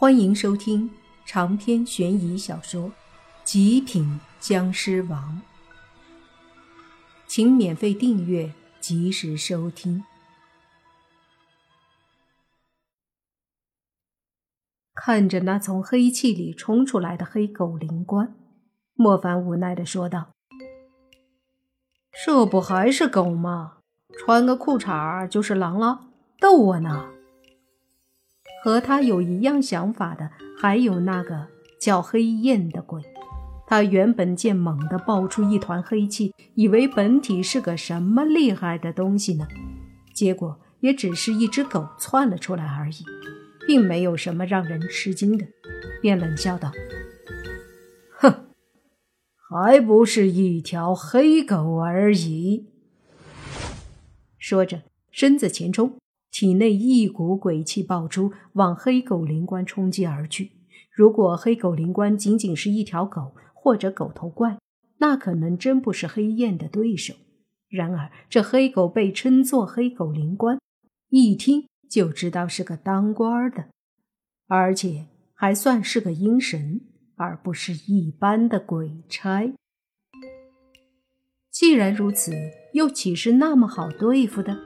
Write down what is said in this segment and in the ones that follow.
欢迎收听长篇悬疑小说《极品僵尸王》，请免费订阅，及时收听。看着那从黑气里冲出来的黑狗灵官，莫凡无奈的说道：“这不还是狗吗？穿个裤衩就是狼了，逗我呢？”和他有一样想法的，还有那个叫黑焰的鬼。他原本见猛地爆出一团黑气，以为本体是个什么厉害的东西呢？结果也只是一只狗窜了出来而已，并没有什么让人吃惊的，便冷笑道：“哼，还不是一条黑狗而已。”说着，身子前冲。体内一股鬼气爆出，往黑狗灵官冲击而去。如果黑狗灵官仅仅是一条狗或者狗头怪，那可能真不是黑焰的对手。然而这黑狗被称作黑狗灵官，一听就知道是个当官的，而且还算是个阴神，而不是一般的鬼差。既然如此，又岂是那么好对付的？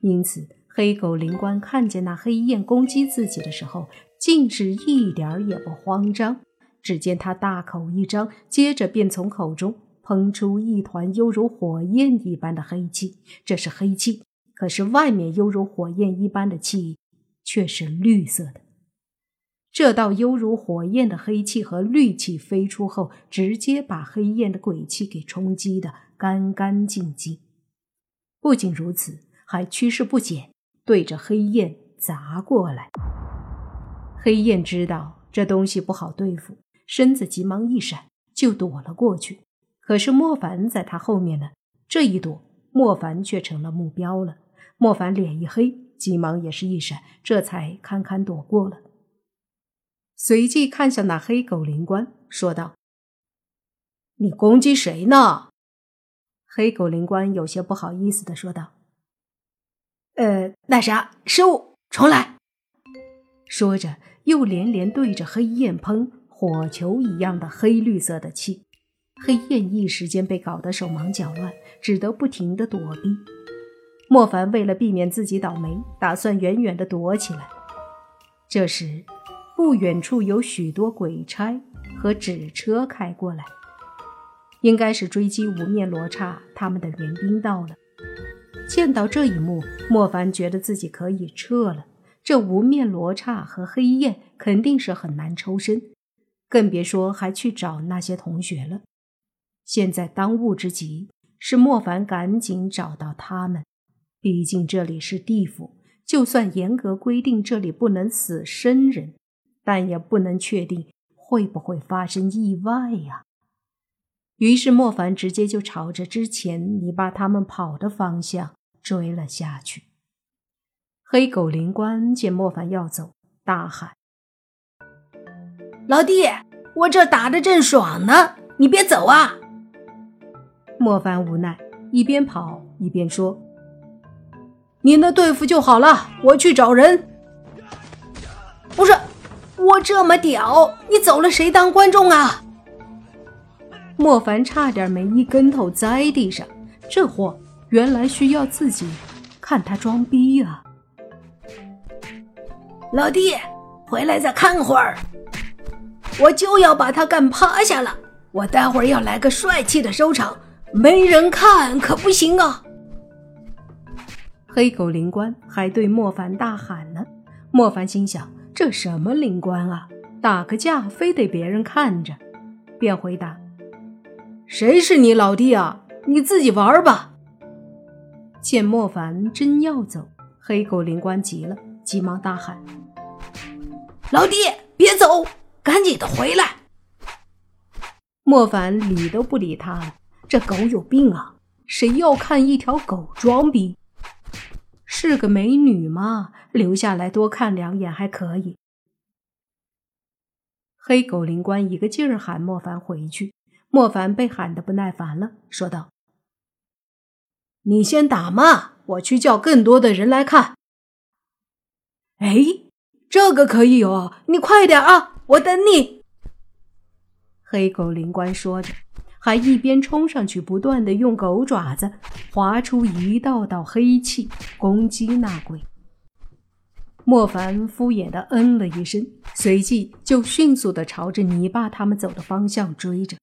因此。黑狗灵官看见那黑焰攻击自己的时候，竟是一点儿也不慌张。只见他大口一张，接着便从口中喷出一团犹如火焰一般的黑气。这是黑气，可是外面犹如火焰一般的气却是绿色的。这道犹如火焰的黑气和绿气飞出后，直接把黑焰的鬼气给冲击的干干净净。不仅如此，还趋势不减。对着黑焰砸过来，黑焰知道这东西不好对付，身子急忙一闪，就躲了过去。可是莫凡在他后面呢，这一躲，莫凡却成了目标了。莫凡脸一黑，急忙也是一闪，这才堪堪躲过了。随即看向那黑狗灵官，说道：“你攻击谁呢？”黑狗灵官有些不好意思的说道。呃，那啥，失误，重来。说着，又连连对着黑焰喷火球一样的黑绿色的气。黑焰一时间被搞得手忙脚乱，只得不停的躲避。莫凡为了避免自己倒霉，打算远远的躲起来。这时，不远处有许多鬼差和纸车开过来，应该是追击无面罗刹他们的援兵到了。见到这一幕，莫凡觉得自己可以撤了。这无面罗刹和黑焰肯定是很难抽身，更别说还去找那些同学了。现在当务之急是莫凡赶紧找到他们，毕竟这里是地府，就算严格规定这里不能死生人，但也不能确定会不会发生意外呀。于是莫凡直接就朝着之前你爸他们跑的方向追了下去。黑狗灵官见莫凡要走，大喊：“老弟，我这打的正爽呢，你别走啊！”莫凡无奈，一边跑一边说：“你那对付就好了，我去找人。”不是，我这么屌，你走了谁当观众啊？莫凡差点没一跟头栽地上，这货原来需要自己看他装逼啊！老弟，回来再看会儿，我就要把他干趴下了。我待会儿要来个帅气的收场，没人看可不行啊！黑狗灵官还对莫凡大喊呢。莫凡心想：这什么灵官啊？打个架非得别人看着，便回答。谁是你老弟啊？你自己玩吧。见莫凡真要走，黑狗灵官急了，急忙大喊：“老弟，别走，赶紧的回来！”莫凡理都不理他了，这狗有病啊！谁要看一条狗装逼？是个美女吗？留下来多看两眼还可以。黑狗灵官一个劲儿喊莫凡回去。莫凡被喊得不耐烦了，说道：“你先打嘛，我去叫更多的人来看。”哎，这个可以有，你快点啊，我等你。”黑狗灵官说着，还一边冲上去，不断的用狗爪子划出一道道黑气，攻击那鬼。莫凡敷衍的嗯了一声，随即就迅速的朝着泥巴他们走的方向追着，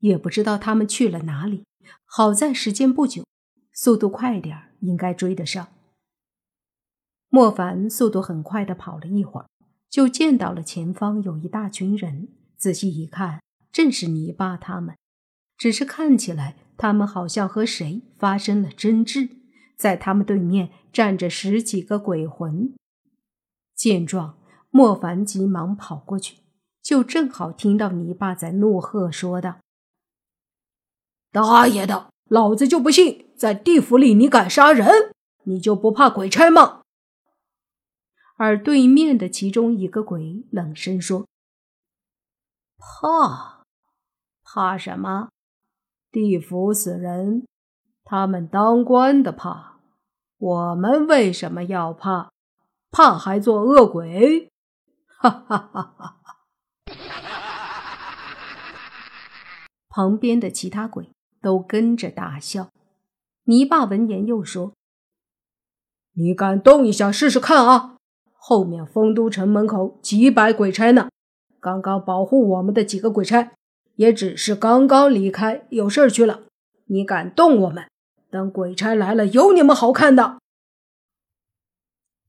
也不知道他们去了哪里。好在时间不久，速度快点应该追得上。莫凡速度很快的跑了一会儿，就见到了前方有一大群人。仔细一看，正是泥巴他们，只是看起来他们好像和谁发生了争执，在他们对面站着十几个鬼魂。见状，莫凡急忙跑过去，就正好听到泥巴在怒喝说道：“大爷的，老子就不信，在地府里你敢杀人，你就不怕鬼差吗？”而对面的其中一个鬼冷声说：“怕？怕什么？地府死人，他们当官的怕，我们为什么要怕？”怕还做恶鬼？哈哈哈哈哈！旁边的其他鬼都跟着大笑。泥巴闻言又说：“你敢动一下试试看啊！后面丰都城门口几百鬼差呢，刚刚保护我们的几个鬼差，也只是刚刚离开有事去了。你敢动我们？等鬼差来了，有你们好看的！”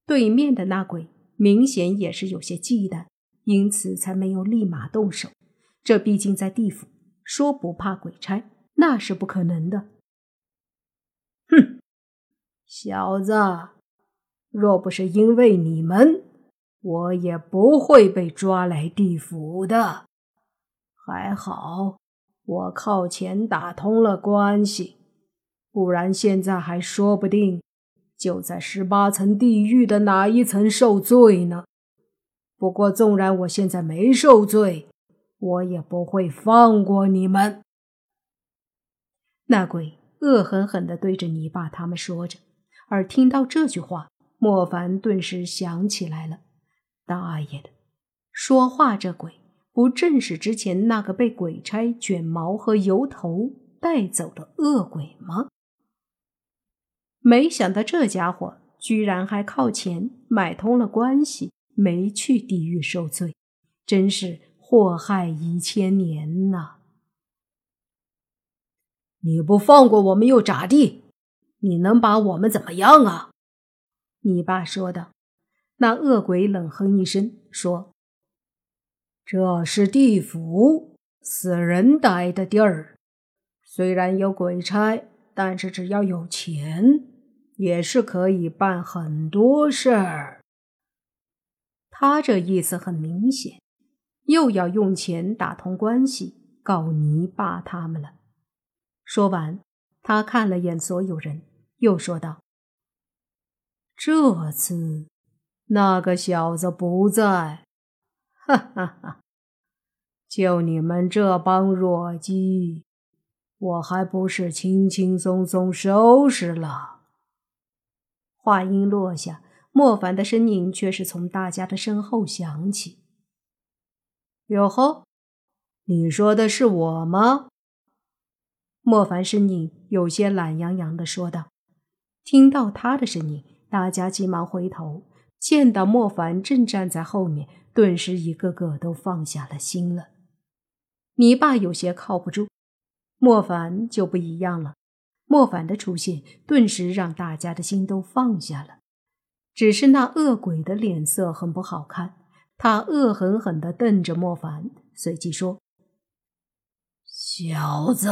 对面的那鬼明显也是有些忌惮，因此才没有立马动手。这毕竟在地府，说不怕鬼差那是不可能的。哼，小子，若不是因为你们，我也不会被抓来地府的。还好，我靠钱打通了关系，不然现在还说不定。就在十八层地狱的哪一层受罪呢？不过，纵然我现在没受罪，我也不会放过你们。那鬼恶狠狠地对着你爸他们说着，而听到这句话，莫凡顿时想起来了：大爷的，说话这鬼不正是之前那个被鬼差卷毛和油头带走的恶鬼吗？没想到这家伙居然还靠钱买通了关系，没去地狱受罪，真是祸害一千年呐！你不放过我们又咋地？你能把我们怎么样啊？你爸说道。那恶鬼冷哼一声说：“这是地府，死人待的地儿，虽然有鬼差，但是只要有钱。”也是可以办很多事儿。他这意思很明显，又要用钱打通关系，告你爸他们了。说完，他看了眼所有人，又说道：“这次那个小子不在，哈哈哈！就你们这帮弱鸡，我还不是轻轻松松收拾了。”话音落下，莫凡的声音却是从大家的身后响起：“哟呵，你说的是我吗？”莫凡身影有些懒洋洋的说道。听到他的声音，大家急忙回头，见到莫凡正站在后面，顿时一个个都放下了心了。你爸有些靠不住，莫凡就不一样了。莫凡的出现，顿时让大家的心都放下了。只是那恶鬼的脸色很不好看，他恶狠狠地瞪着莫凡，随即说：“小子，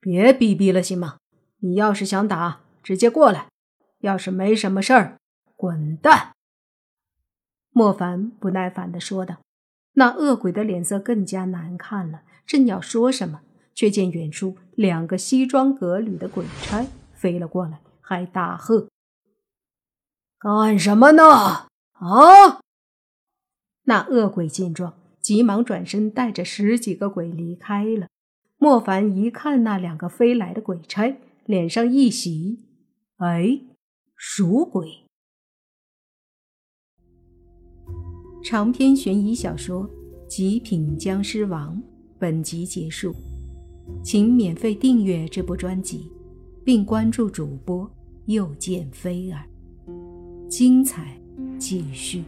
别逼逼了，行吗？你要是想打，直接过来；要是没什么事儿，滚蛋。”莫凡不耐烦地说道。那恶鬼的脸色更加难看了，正要说什么。却见远处两个西装革履的鬼差飞了过来，还大喝：“干什么呢？啊！”那恶鬼见状，急忙转身，带着十几个鬼离开了。莫凡一看那两个飞来的鬼差，脸上一喜：“哎，熟鬼！”长篇悬疑小说《极品僵尸王》本集结束，请免费订阅这部专辑，并关注主播又见菲儿，精彩继续。